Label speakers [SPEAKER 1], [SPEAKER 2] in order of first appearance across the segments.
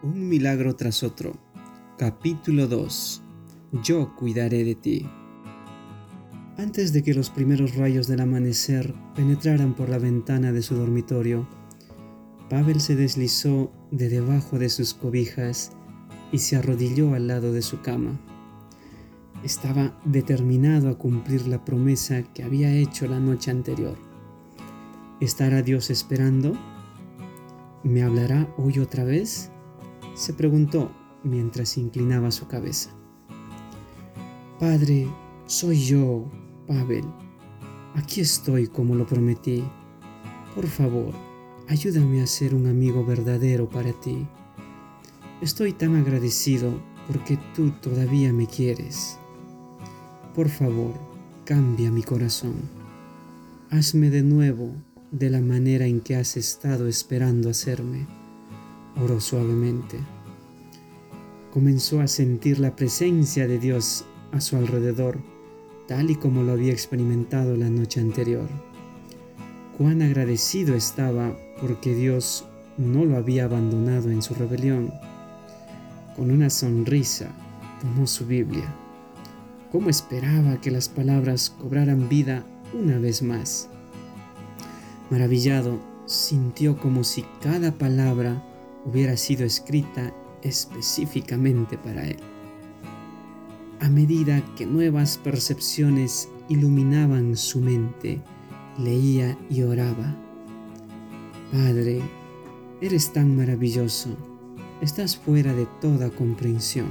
[SPEAKER 1] Un milagro tras otro. Capítulo 2. Yo cuidaré de ti. Antes de que los primeros rayos del amanecer penetraran por la ventana de su dormitorio, Pavel se deslizó de debajo de sus cobijas y se arrodilló al lado de su cama. Estaba determinado a cumplir la promesa que había hecho la noche anterior. ¿Estará Dios esperando? ¿Me hablará hoy otra vez? Se preguntó mientras inclinaba su cabeza. Padre, soy yo, Pavel. Aquí estoy como lo prometí. Por favor, ayúdame a ser un amigo verdadero para ti. Estoy tan agradecido porque tú todavía me quieres. Por favor, cambia mi corazón. Hazme de nuevo de la manera en que has estado esperando hacerme oró suavemente. Comenzó a sentir la presencia de Dios a su alrededor, tal y como lo había experimentado la noche anterior. Cuán agradecido estaba porque Dios no lo había abandonado en su rebelión. Con una sonrisa tomó su Biblia. ¿Cómo esperaba que las palabras cobraran vida una vez más? Maravillado, sintió como si cada palabra hubiera sido escrita específicamente para él. A medida que nuevas percepciones iluminaban su mente, leía y oraba. Padre, eres tan maravilloso, estás fuera de toda comprensión.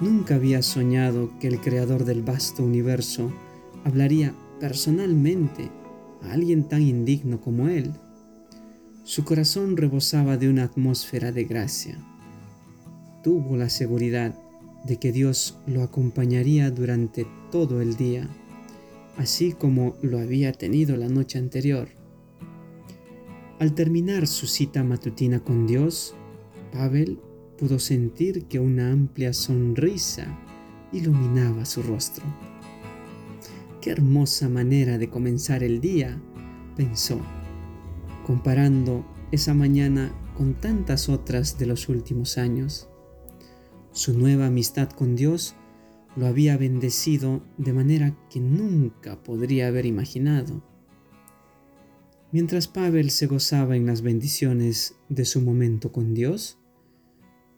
[SPEAKER 1] Nunca había soñado que el creador del vasto universo hablaría personalmente a alguien tan indigno como él. Su corazón rebosaba de una atmósfera de gracia. Tuvo la seguridad de que Dios lo acompañaría durante todo el día, así como lo había tenido la noche anterior. Al terminar su cita matutina con Dios, Pavel pudo sentir que una amplia sonrisa iluminaba su rostro. Qué hermosa manera de comenzar el día, pensó comparando esa mañana con tantas otras de los últimos años. Su nueva amistad con Dios lo había bendecido de manera que nunca podría haber imaginado. Mientras Pavel se gozaba en las bendiciones de su momento con Dios,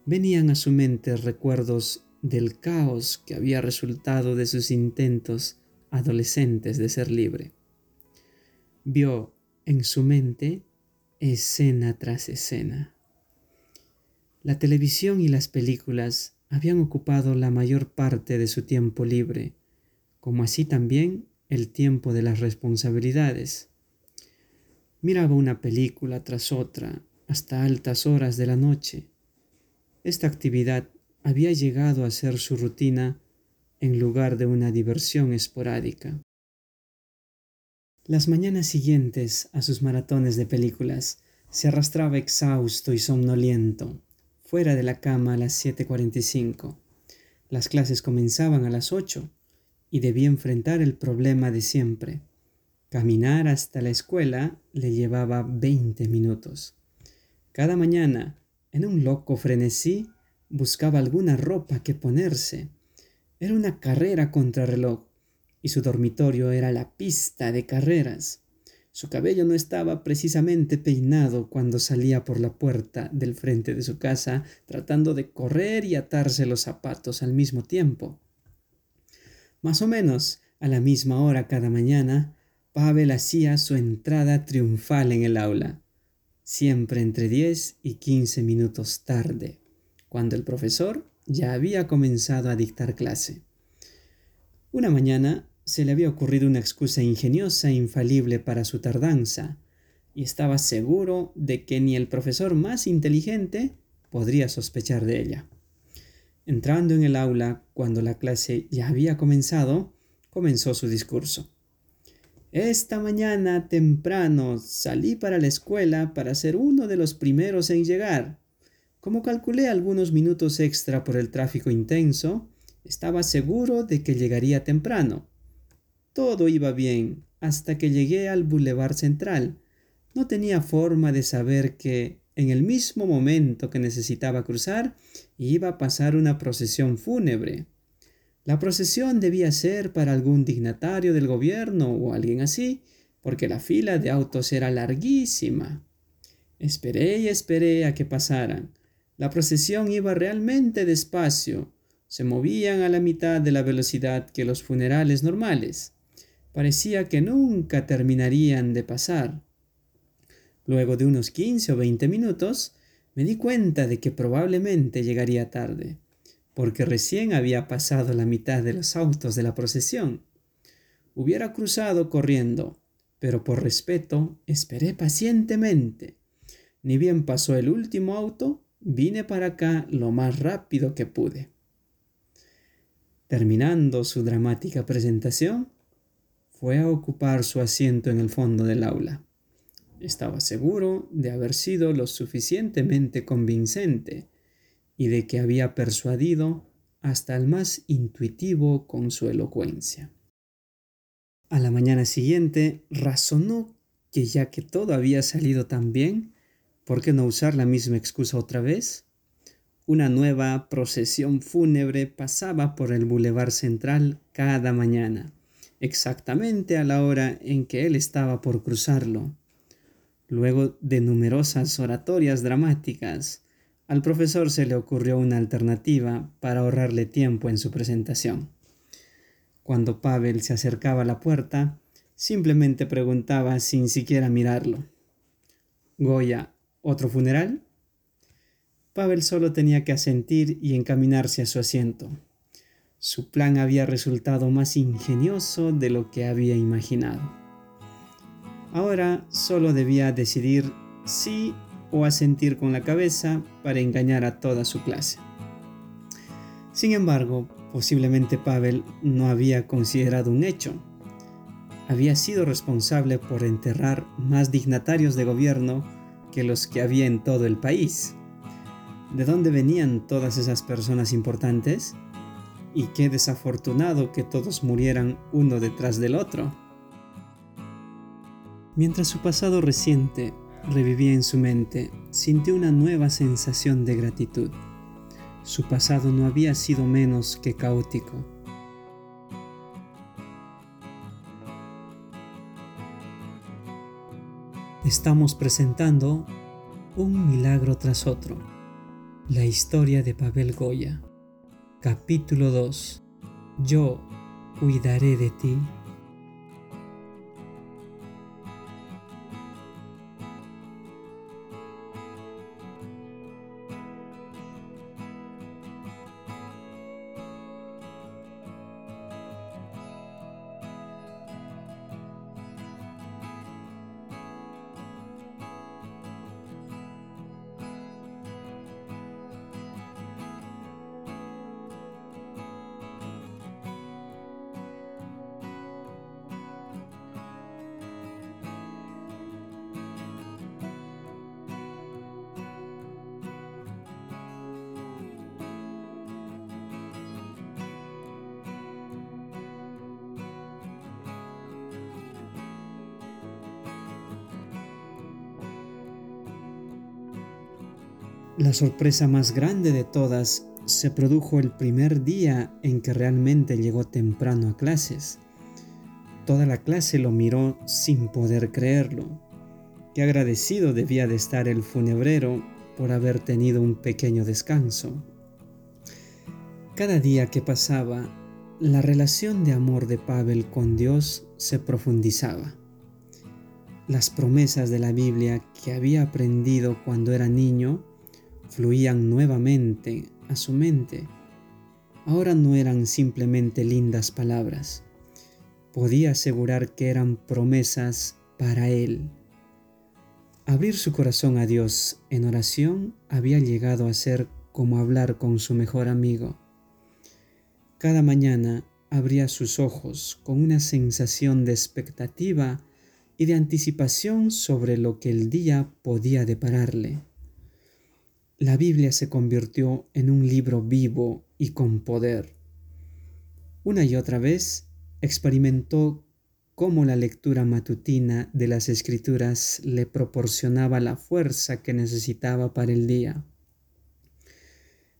[SPEAKER 1] venían a su mente recuerdos del caos que había resultado de sus intentos adolescentes de ser libre. Vio en su mente escena tras escena. La televisión y las películas habían ocupado la mayor parte de su tiempo libre, como así también el tiempo de las responsabilidades. Miraba una película tras otra hasta altas horas de la noche. Esta actividad había llegado a ser su rutina en lugar de una diversión esporádica. Las mañanas siguientes a sus maratones de películas se arrastraba exhausto y somnoliento, fuera de la cama a las 7.45. Las clases comenzaban a las 8 y debía enfrentar el problema de siempre. Caminar hasta la escuela le llevaba 20 minutos. Cada mañana, en un loco frenesí, buscaba alguna ropa que ponerse. Era una carrera contra reloj y su dormitorio era la pista de carreras. Su cabello no estaba precisamente peinado cuando salía por la puerta del frente de su casa, tratando de correr y atarse los zapatos al mismo tiempo. Más o menos a la misma hora cada mañana, Pavel hacía su entrada triunfal en el aula, siempre entre 10 y 15 minutos tarde, cuando el profesor ya había comenzado a dictar clase. Una mañana se le había ocurrido una excusa ingeniosa e infalible para su tardanza, y estaba seguro de que ni el profesor más inteligente podría sospechar de ella. Entrando en el aula cuando la clase ya había comenzado, comenzó su discurso. Esta mañana temprano salí para la escuela para ser uno de los primeros en llegar. Como calculé algunos minutos extra por el tráfico intenso, estaba seguro de que llegaría temprano. Todo iba bien hasta que llegué al Boulevard Central. No tenía forma de saber que, en el mismo momento que necesitaba cruzar, iba a pasar una procesión fúnebre. La procesión debía ser para algún dignatario del gobierno o alguien así, porque la fila de autos era larguísima. Esperé y esperé a que pasaran. La procesión iba realmente despacio. Se movían a la mitad de la velocidad que los funerales normales. Parecía que nunca terminarían de pasar. Luego de unos 15 o 20 minutos, me di cuenta de que probablemente llegaría tarde, porque recién había pasado la mitad de los autos de la procesión. Hubiera cruzado corriendo, pero por respeto esperé pacientemente. Ni bien pasó el último auto, vine para acá lo más rápido que pude. Terminando su dramática presentación, fue a ocupar su asiento en el fondo del aula. Estaba seguro de haber sido lo suficientemente convincente y de que había persuadido hasta el más intuitivo con su elocuencia. A la mañana siguiente razonó que ya que todo había salido tan bien, ¿por qué no usar la misma excusa otra vez? Una nueva procesión fúnebre pasaba por el bulevar central cada mañana, exactamente a la hora en que él estaba por cruzarlo. Luego de numerosas oratorias dramáticas, al profesor se le ocurrió una alternativa para ahorrarle tiempo en su presentación. Cuando Pavel se acercaba a la puerta, simplemente preguntaba sin siquiera mirarlo. Goya, ¿otro funeral? Pavel solo tenía que asentir y encaminarse a su asiento. Su plan había resultado más ingenioso de lo que había imaginado. Ahora solo debía decidir sí o asentir con la cabeza para engañar a toda su clase. Sin embargo, posiblemente Pavel no había considerado un hecho. Había sido responsable por enterrar más dignatarios de gobierno que los que había en todo el país. ¿De dónde venían todas esas personas importantes? Y qué desafortunado que todos murieran uno detrás del otro. Mientras su pasado reciente revivía en su mente, sintió una nueva sensación de gratitud. Su pasado no había sido menos que caótico. Estamos presentando un milagro tras otro. La historia de Pavel Goya. Capítulo 2. Yo cuidaré de ti. La sorpresa más grande de todas se produjo el primer día en que realmente llegó temprano a clases. Toda la clase lo miró sin poder creerlo. Qué agradecido debía de estar el funebrero por haber tenido un pequeño descanso. Cada día que pasaba, la relación de amor de Pavel con Dios se profundizaba. Las promesas de la Biblia que había aprendido cuando era niño fluían nuevamente a su mente. Ahora no eran simplemente lindas palabras. Podía asegurar que eran promesas para él. Abrir su corazón a Dios en oración había llegado a ser como hablar con su mejor amigo. Cada mañana abría sus ojos con una sensación de expectativa y de anticipación sobre lo que el día podía depararle la Biblia se convirtió en un libro vivo y con poder. Una y otra vez experimentó cómo la lectura matutina de las escrituras le proporcionaba la fuerza que necesitaba para el día.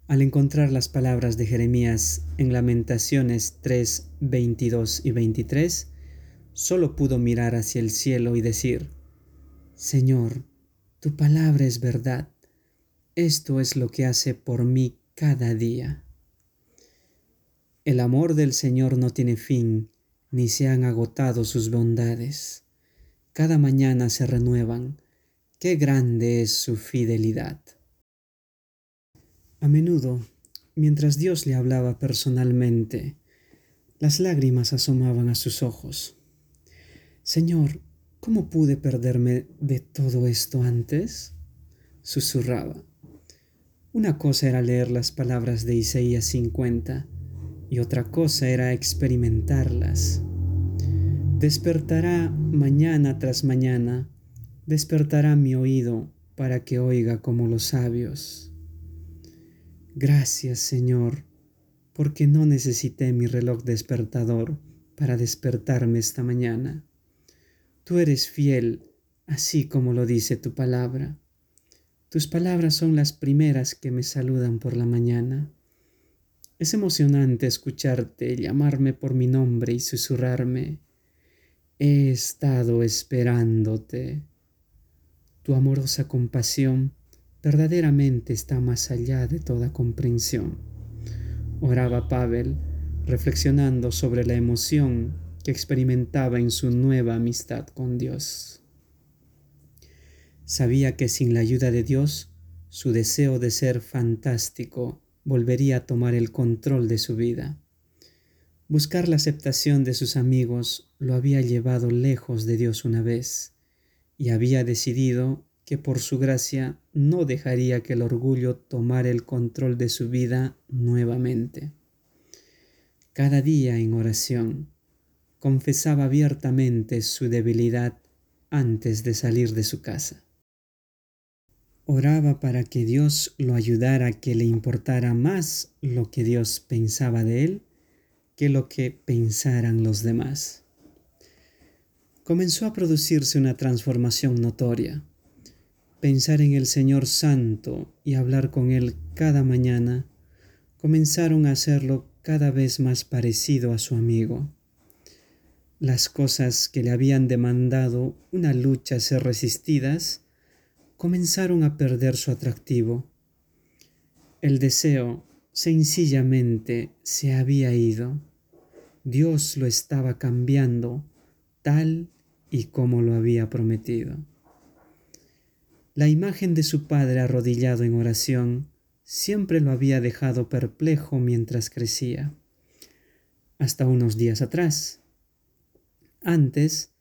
[SPEAKER 1] Al encontrar las palabras de Jeremías en Lamentaciones 3, 22 y 23, solo pudo mirar hacia el cielo y decir, Señor, tu palabra es verdad. Esto es lo que hace por mí cada día. El amor del Señor no tiene fin ni se han agotado sus bondades. Cada mañana se renuevan. Qué grande es su fidelidad. A menudo, mientras Dios le hablaba personalmente, las lágrimas asomaban a sus ojos. Señor, ¿cómo pude perderme de todo esto antes? susurraba. Una cosa era leer las palabras de Isaías 50 y otra cosa era experimentarlas. Despertará mañana tras mañana, despertará mi oído para que oiga como los sabios. Gracias, Señor, porque no necesité mi reloj despertador para despertarme esta mañana. Tú eres fiel, así como lo dice tu palabra. Tus palabras son las primeras que me saludan por la mañana. Es emocionante escucharte llamarme por mi nombre y susurrarme, he estado esperándote. Tu amorosa compasión verdaderamente está más allá de toda comprensión. Oraba Pavel, reflexionando sobre la emoción que experimentaba en su nueva amistad con Dios. Sabía que sin la ayuda de Dios, su deseo de ser fantástico volvería a tomar el control de su vida. Buscar la aceptación de sus amigos lo había llevado lejos de Dios una vez, y había decidido que por su gracia no dejaría que el orgullo tomara el control de su vida nuevamente. Cada día en oración, confesaba abiertamente su debilidad antes de salir de su casa. Oraba para que Dios lo ayudara a que le importara más lo que Dios pensaba de él que lo que pensaran los demás. Comenzó a producirse una transformación notoria. Pensar en el Señor Santo y hablar con Él cada mañana comenzaron a hacerlo cada vez más parecido a su amigo. Las cosas que le habían demandado una lucha ser resistidas comenzaron a perder su atractivo. El deseo sencillamente se había ido. Dios lo estaba cambiando tal y como lo había prometido. La imagen de su padre arrodillado en oración siempre lo había dejado perplejo mientras crecía, hasta unos días atrás. Antes,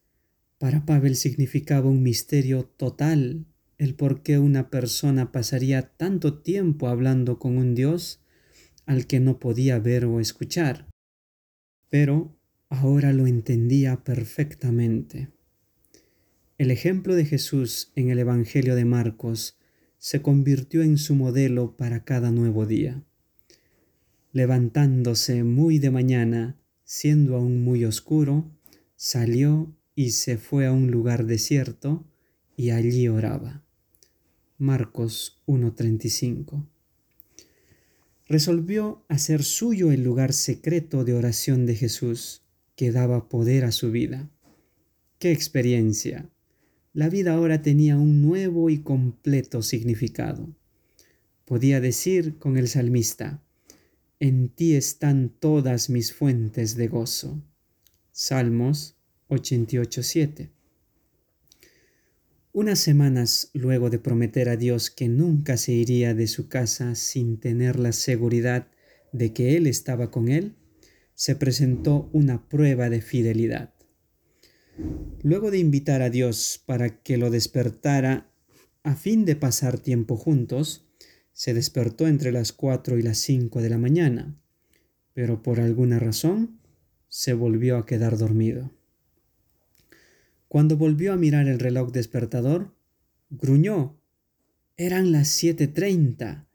[SPEAKER 1] para Pavel significaba un misterio total el por qué una persona pasaría tanto tiempo hablando con un Dios al que no podía ver o escuchar. Pero ahora lo entendía perfectamente. El ejemplo de Jesús en el Evangelio de Marcos se convirtió en su modelo para cada nuevo día. Levantándose muy de mañana, siendo aún muy oscuro, salió y se fue a un lugar desierto y allí oraba. Marcos 1:35. Resolvió hacer suyo el lugar secreto de oración de Jesús, que daba poder a su vida. ¡Qué experiencia! La vida ahora tenía un nuevo y completo significado. Podía decir con el salmista, En ti están todas mis fuentes de gozo. Salmos 88.7. Unas semanas luego de prometer a Dios que nunca se iría de su casa sin tener la seguridad de que Él estaba con él, se presentó una prueba de fidelidad. Luego de invitar a Dios para que lo despertara a fin de pasar tiempo juntos, se despertó entre las cuatro y las cinco de la mañana, pero por alguna razón se volvió a quedar dormido. Cuando volvió a mirar el reloj despertador, gruñó. Eran las siete treinta.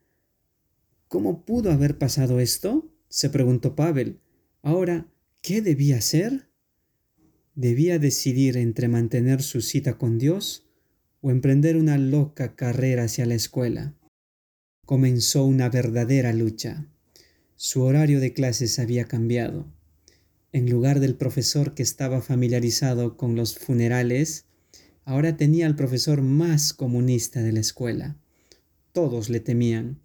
[SPEAKER 1] ¿Cómo pudo haber pasado esto? se preguntó Pavel. Ahora, ¿qué debía hacer? Debía decidir entre mantener su cita con Dios o emprender una loca carrera hacia la escuela. Comenzó una verdadera lucha. Su horario de clases había cambiado. En lugar del profesor que estaba familiarizado con los funerales, ahora tenía al profesor más comunista de la escuela. Todos le temían.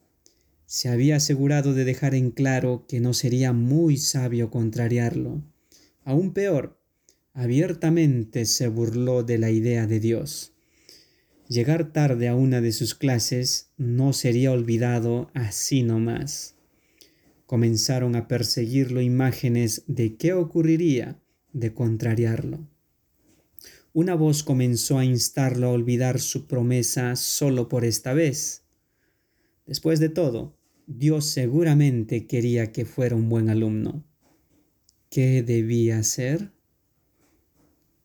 [SPEAKER 1] Se había asegurado de dejar en claro que no sería muy sabio contrariarlo. Aún peor, abiertamente se burló de la idea de Dios. Llegar tarde a una de sus clases no sería olvidado así nomás. Comenzaron a perseguirlo imágenes de qué ocurriría de contrariarlo. Una voz comenzó a instarlo a olvidar su promesa solo por esta vez. Después de todo, Dios seguramente quería que fuera un buen alumno. ¿Qué debía hacer?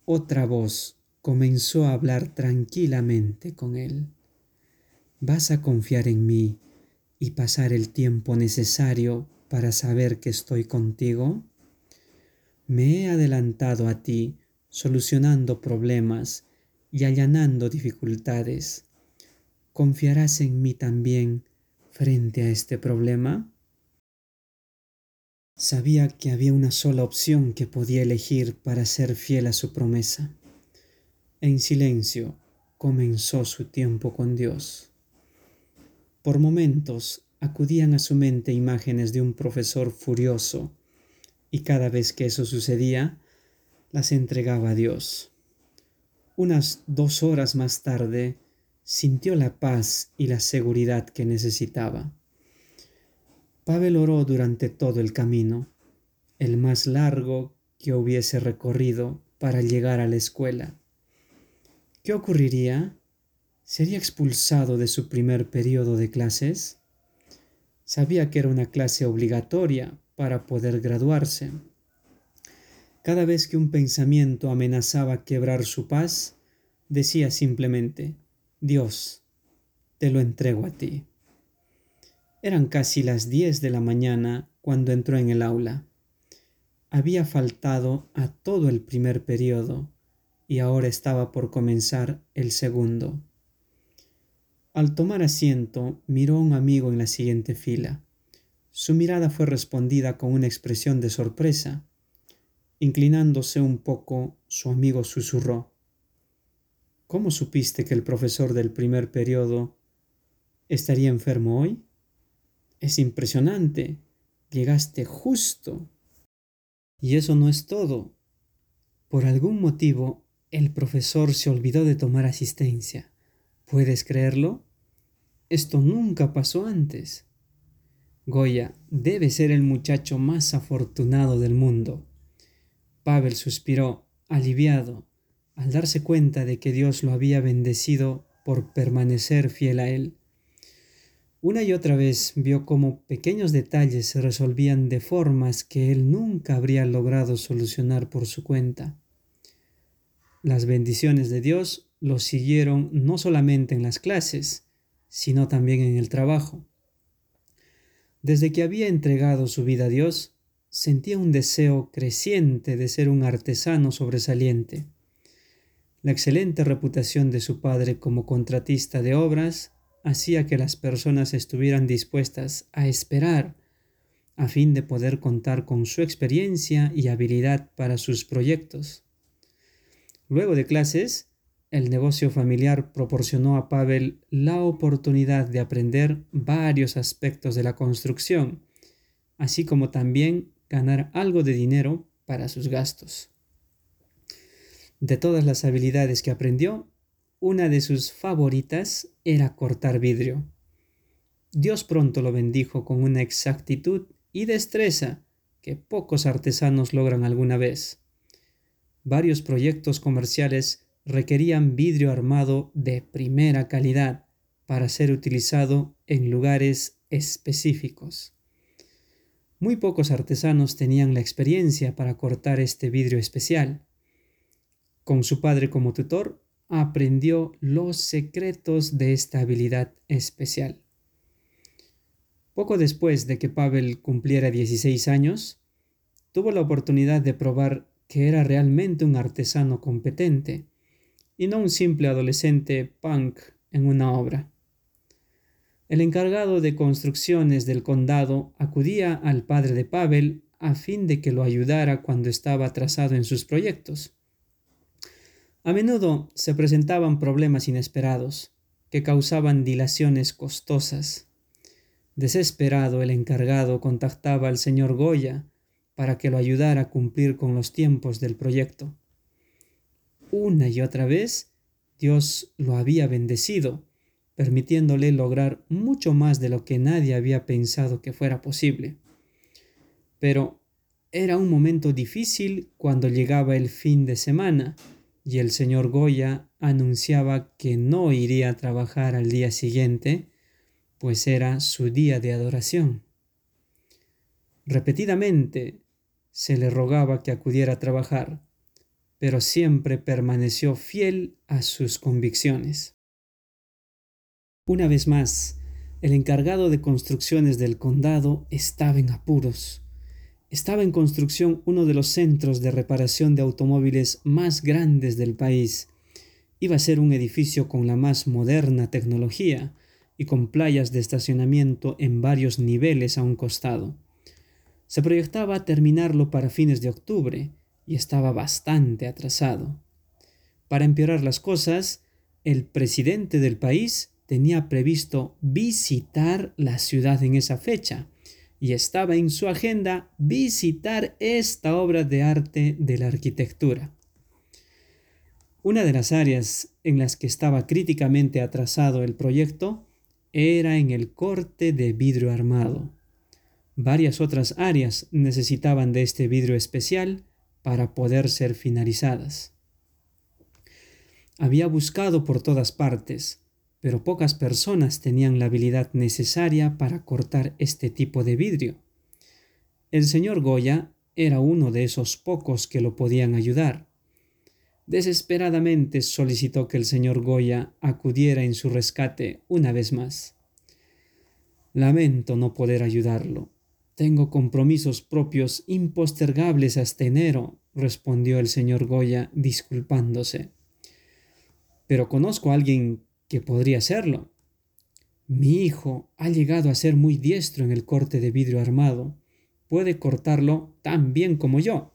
[SPEAKER 1] Otra voz comenzó a hablar tranquilamente con él. ¿Vas a confiar en mí y pasar el tiempo necesario para saber que estoy contigo? Me he adelantado a ti solucionando problemas y allanando dificultades. ¿Confiarás en mí también frente a este problema? Sabía que había una sola opción que podía elegir para ser fiel a su promesa. En silencio comenzó su tiempo con Dios. Por momentos acudían a su mente imágenes de un profesor furioso, y cada vez que eso sucedía, las entregaba a Dios. Unas dos horas más tarde, sintió la paz y la seguridad que necesitaba. Pavel oró durante todo el camino, el más largo que hubiese recorrido para llegar a la escuela. ¿Qué ocurriría? ¿Sería expulsado de su primer periodo de clases? Sabía que era una clase obligatoria para poder graduarse. Cada vez que un pensamiento amenazaba quebrar su paz, decía simplemente, Dios, te lo entrego a ti. Eran casi las diez de la mañana cuando entró en el aula. Había faltado a todo el primer periodo y ahora estaba por comenzar el segundo. Al tomar asiento, miró a un amigo en la siguiente fila. Su mirada fue respondida con una expresión de sorpresa. Inclinándose un poco, su amigo susurró. ¿Cómo supiste que el profesor del primer periodo estaría enfermo hoy? Es impresionante. Llegaste justo. Y eso no es todo. Por algún motivo, el profesor se olvidó de tomar asistencia. ¿Puedes creerlo? Esto nunca pasó antes. Goya debe ser el muchacho más afortunado del mundo. Pavel suspiró, aliviado, al darse cuenta de que Dios lo había bendecido por permanecer fiel a él. Una y otra vez vio cómo pequeños detalles se resolvían de formas que él nunca habría logrado solucionar por su cuenta. Las bendiciones de Dios lo siguieron no solamente en las clases, sino también en el trabajo. Desde que había entregado su vida a Dios, sentía un deseo creciente de ser un artesano sobresaliente. La excelente reputación de su padre como contratista de obras hacía que las personas estuvieran dispuestas a esperar a fin de poder contar con su experiencia y habilidad para sus proyectos. Luego de clases, el negocio familiar proporcionó a Pavel la oportunidad de aprender varios aspectos de la construcción, así como también ganar algo de dinero para sus gastos. De todas las habilidades que aprendió, una de sus favoritas era cortar vidrio. Dios pronto lo bendijo con una exactitud y destreza que pocos artesanos logran alguna vez varios proyectos comerciales requerían vidrio armado de primera calidad para ser utilizado en lugares específicos. Muy pocos artesanos tenían la experiencia para cortar este vidrio especial. Con su padre como tutor, aprendió los secretos de esta habilidad especial. Poco después de que Pavel cumpliera 16 años, tuvo la oportunidad de probar que era realmente un artesano competente y no un simple adolescente punk en una obra. El encargado de construcciones del condado acudía al padre de Pavel a fin de que lo ayudara cuando estaba atrasado en sus proyectos. A menudo se presentaban problemas inesperados que causaban dilaciones costosas. Desesperado, el encargado contactaba al señor Goya para que lo ayudara a cumplir con los tiempos del proyecto. Una y otra vez, Dios lo había bendecido, permitiéndole lograr mucho más de lo que nadie había pensado que fuera posible. Pero era un momento difícil cuando llegaba el fin de semana y el señor Goya anunciaba que no iría a trabajar al día siguiente, pues era su día de adoración. Repetidamente se le rogaba que acudiera a trabajar, pero siempre permaneció fiel a sus convicciones. Una vez más, el encargado de construcciones del condado estaba en apuros estaba en construcción uno de los centros de reparación de automóviles más grandes del país. Iba a ser un edificio con la más moderna tecnología y con playas de estacionamiento en varios niveles a un costado. Se proyectaba terminarlo para fines de octubre y estaba bastante atrasado. Para empeorar las cosas, el presidente del país tenía previsto visitar la ciudad en esa fecha, y estaba en su agenda visitar esta obra de arte de la arquitectura. Una de las áreas en las que estaba críticamente atrasado el proyecto era en el corte de vidrio armado. Varias otras áreas necesitaban de este vidrio especial para poder ser finalizadas. Había buscado por todas partes, pero pocas personas tenían la habilidad necesaria para cortar este tipo de vidrio. El señor Goya era uno de esos pocos que lo podían ayudar. Desesperadamente solicitó que el señor Goya acudiera en su rescate una vez más. Lamento no poder ayudarlo. Tengo compromisos propios impostergables hasta enero, respondió el señor Goya disculpándose. Pero conozco a alguien que podría serlo. Mi hijo ha llegado a ser muy diestro en el corte de vidrio armado. Puede cortarlo tan bien como yo.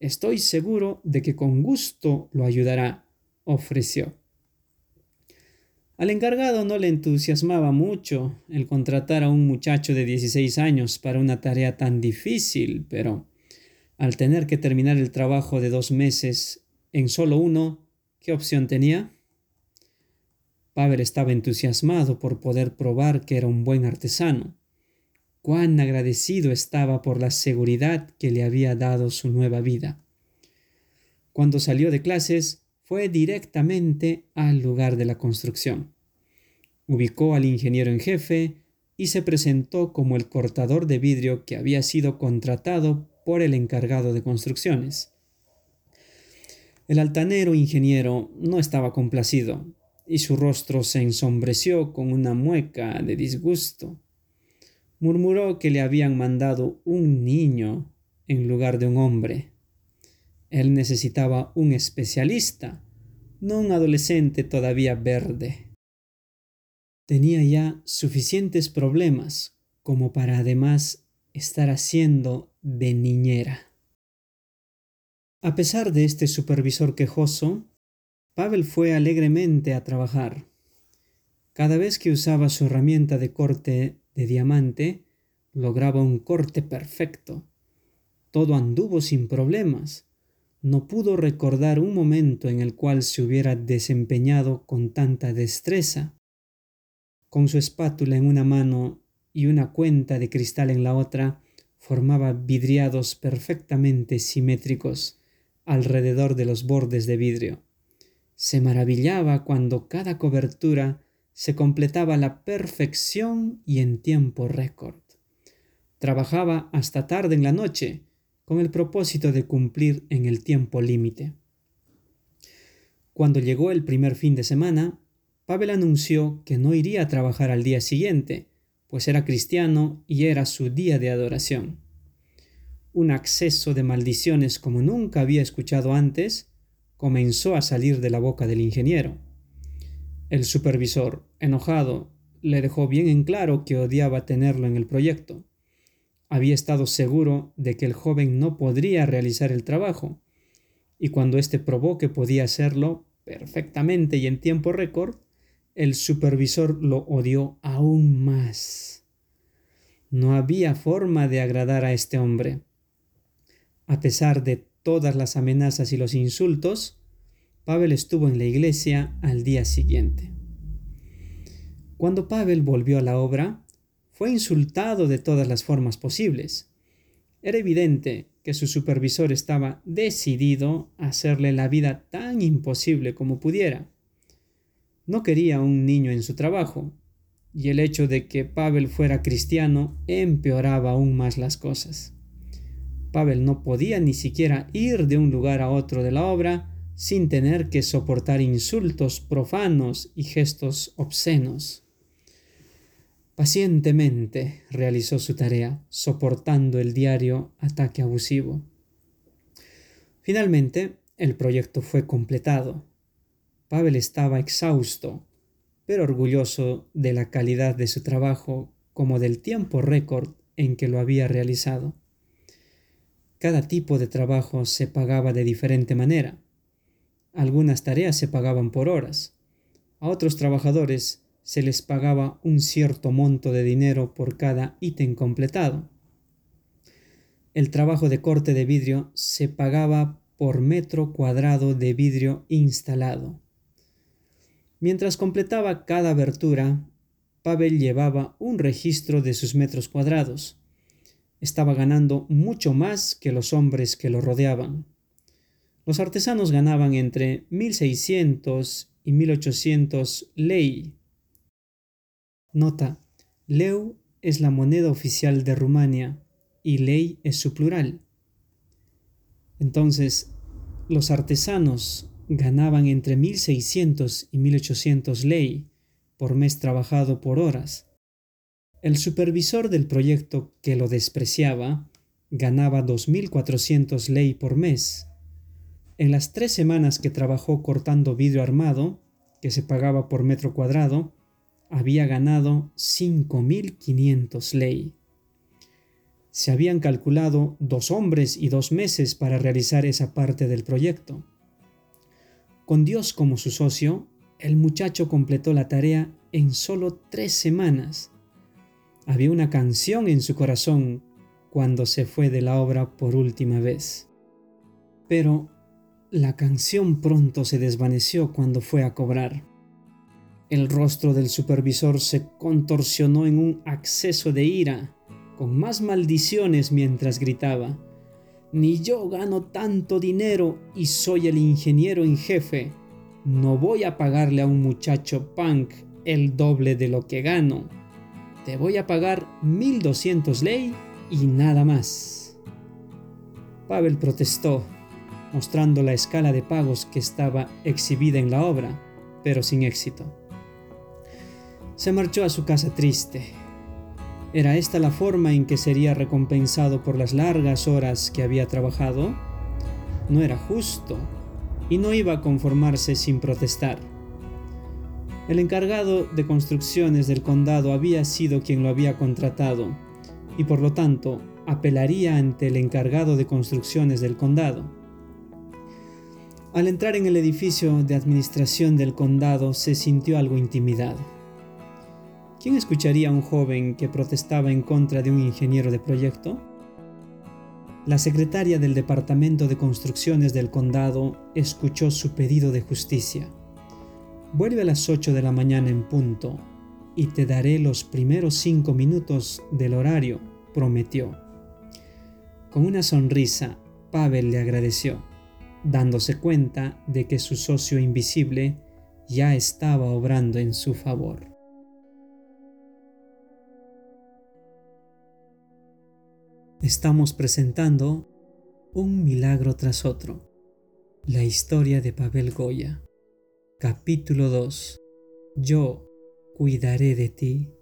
[SPEAKER 1] Estoy seguro de que con gusto lo ayudará, ofreció. Al encargado no le entusiasmaba mucho el contratar a un muchacho de 16 años para una tarea tan difícil, pero al tener que terminar el trabajo de dos meses en solo uno, ¿qué opción tenía? Pavel estaba entusiasmado por poder probar que era un buen artesano. Cuán agradecido estaba por la seguridad que le había dado su nueva vida. Cuando salió de clases, fue directamente al lugar de la construcción. Ubicó al ingeniero en jefe y se presentó como el cortador de vidrio que había sido contratado por el encargado de construcciones. El altanero ingeniero no estaba complacido, y su rostro se ensombreció con una mueca de disgusto. Murmuró que le habían mandado un niño en lugar de un hombre. Él necesitaba un especialista, no un adolescente todavía verde. Tenía ya suficientes problemas como para además estar haciendo de niñera. A pesar de este supervisor quejoso, Pavel fue alegremente a trabajar. Cada vez que usaba su herramienta de corte de diamante, lograba un corte perfecto. Todo anduvo sin problemas. No pudo recordar un momento en el cual se hubiera desempeñado con tanta destreza. Con su espátula en una mano y una cuenta de cristal en la otra, formaba vidriados perfectamente simétricos alrededor de los bordes de vidrio. Se maravillaba cuando cada cobertura se completaba a la perfección y en tiempo récord. Trabajaba hasta tarde en la noche con el propósito de cumplir en el tiempo límite. Cuando llegó el primer fin de semana, Pavel anunció que no iría a trabajar al día siguiente, pues era cristiano y era su día de adoración. un acceso de maldiciones como nunca había escuchado antes comenzó a salir de la boca del ingeniero. El supervisor, enojado, le dejó bien en claro que odiaba tenerlo en el proyecto. Había estado seguro de que el joven no podría realizar el trabajo, y cuando éste probó que podía hacerlo perfectamente y en tiempo récord, el supervisor lo odió aún más. No había forma de agradar a este hombre. A pesar de todas las amenazas y los insultos, Pavel estuvo en la iglesia al día siguiente. Cuando Pavel volvió a la obra, fue insultado de todas las formas posibles. Era evidente que su supervisor estaba decidido a hacerle la vida tan imposible como pudiera. No quería un niño en su trabajo, y el hecho de que Pavel fuera cristiano empeoraba aún más las cosas. Pavel no podía ni siquiera ir de un lugar a otro de la obra sin tener que soportar insultos profanos y gestos obscenos. Pacientemente realizó su tarea, soportando el diario ataque abusivo. Finalmente, el proyecto fue completado. Pavel estaba exhausto, pero orgulloso de la calidad de su trabajo como del tiempo récord en que lo había realizado. Cada tipo de trabajo se pagaba de diferente manera. Algunas tareas se pagaban por horas. A otros trabajadores se les pagaba un cierto monto de dinero por cada ítem completado. El trabajo de corte de vidrio se pagaba por metro cuadrado de vidrio instalado. Mientras completaba cada abertura, Pavel llevaba un registro de sus metros cuadrados. Estaba ganando mucho más que los hombres que lo rodeaban. Los artesanos ganaban entre 1600 y 1800 lei. Nota: leu es la moneda oficial de Rumania y lei es su plural. Entonces, los artesanos ganaban entre 1.600 y 1.800 ley por mes trabajado por horas. El supervisor del proyecto que lo despreciaba ganaba 2.400 ley por mes. En las tres semanas que trabajó cortando vidrio armado, que se pagaba por metro cuadrado, había ganado 5.500 ley. Se habían calculado dos hombres y dos meses para realizar esa parte del proyecto. Con Dios como su socio, el muchacho completó la tarea en solo tres semanas. Había una canción en su corazón cuando se fue de la obra por última vez. Pero la canción pronto se desvaneció cuando fue a cobrar. El rostro del supervisor se contorsionó en un acceso de ira, con más maldiciones mientras gritaba ni yo gano tanto dinero y soy el ingeniero en jefe. No voy a pagarle a un muchacho punk el doble de lo que gano. Te voy a pagar 1200 ley y nada más. Pavel protestó, mostrando la escala de pagos que estaba exhibida en la obra, pero sin éxito. Se marchó a su casa triste, ¿Era esta la forma en que sería recompensado por las largas horas que había trabajado? No era justo y no iba a conformarse sin protestar. El encargado de construcciones del condado había sido quien lo había contratado y por lo tanto apelaría ante el encargado de construcciones del condado. Al entrar en el edificio de administración del condado se sintió algo intimidado. ¿Quién escucharía a un joven que protestaba en contra de un ingeniero de proyecto? La secretaria del Departamento de Construcciones del Condado escuchó su pedido de justicia. Vuelve a las 8 de la mañana en punto y te daré los primeros cinco minutos del horario, prometió. Con una sonrisa, Pavel le agradeció, dándose cuenta de que su socio invisible ya estaba obrando en su favor. Estamos presentando un milagro tras otro. La historia de Pavel Goya. Capítulo 2. Yo cuidaré de ti.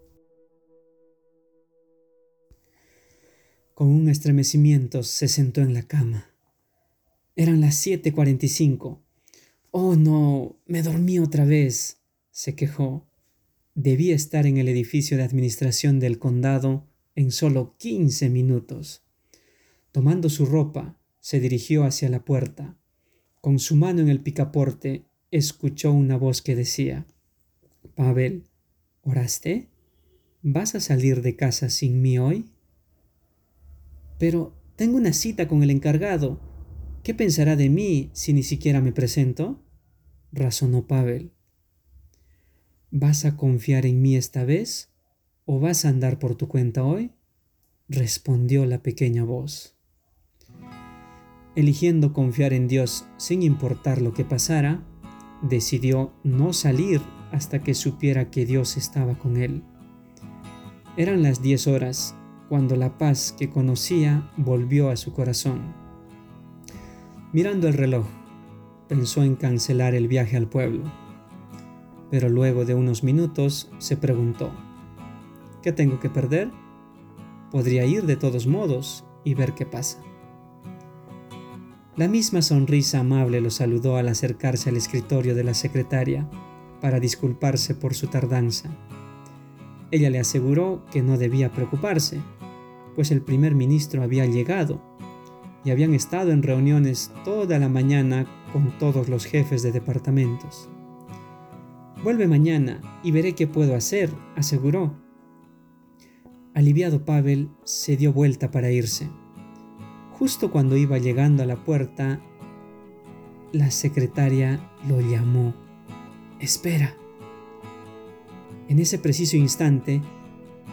[SPEAKER 1] Con un estremecimiento se sentó en la cama. Eran las 7:45. Oh, no, me dormí otra vez, se quejó. Debía estar en el edificio de administración del condado en solo 15 minutos. Tomando su ropa, se dirigió hacia la puerta. Con su mano en el picaporte, escuchó una voz que decía, Pavel, ¿oraste? ¿Vas a salir de casa sin mí hoy? Pero tengo una cita con el encargado. ¿Qué pensará de mí si ni siquiera me presento? razonó Pavel. ¿Vas a confiar en mí esta vez o vas a andar por tu cuenta hoy? respondió la pequeña voz. Eligiendo confiar en Dios sin importar lo que pasara, decidió no salir hasta que supiera que Dios estaba con él. Eran las diez horas cuando la paz que conocía volvió a su corazón. Mirando el reloj, pensó en cancelar el viaje al pueblo, pero luego de unos minutos se preguntó, ¿qué tengo que perder? Podría ir de todos modos y ver qué pasa. La misma sonrisa amable lo saludó al acercarse al escritorio de la secretaria para disculparse por su tardanza. Ella le aseguró que no debía preocuparse, pues el primer ministro había llegado y habían estado en reuniones toda la mañana con todos los jefes de departamentos. Vuelve mañana y veré qué puedo hacer, aseguró. Aliviado Pavel se dio vuelta para irse. Justo cuando iba llegando a la puerta, la secretaria lo llamó. Espera. En ese preciso instante,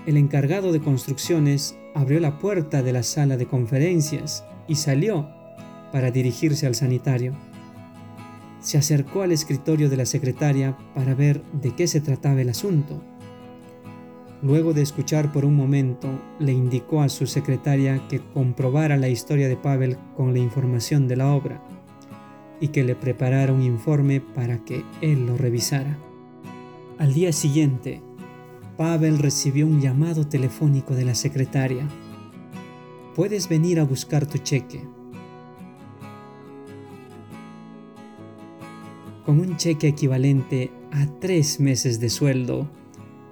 [SPEAKER 1] el encargado de construcciones abrió la puerta de la sala de conferencias y salió para dirigirse al sanitario. Se acercó al escritorio de la secretaria para ver de qué se trataba el asunto. Luego de escuchar por un momento, le indicó a su secretaria que comprobara la historia de Pavel con la información de la obra y que le preparara un informe para que él lo revisara. Al día siguiente, Pavel recibió un llamado telefónico de la secretaria. Puedes venir a buscar tu cheque. Con un cheque equivalente a tres meses de sueldo,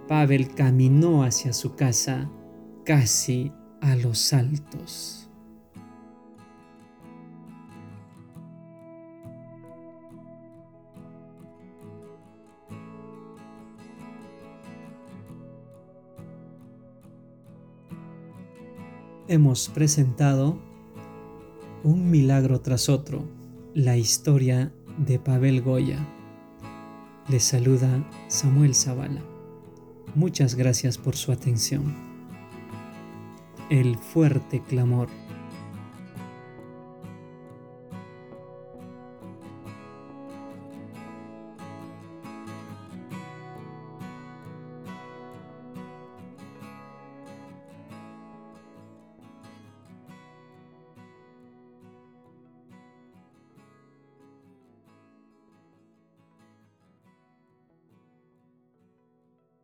[SPEAKER 1] Pavel caminó hacia su casa casi a los saltos. hemos presentado un milagro tras otro, la historia de Pavel Goya. Les saluda Samuel Zavala. Muchas gracias por su atención. El fuerte clamor.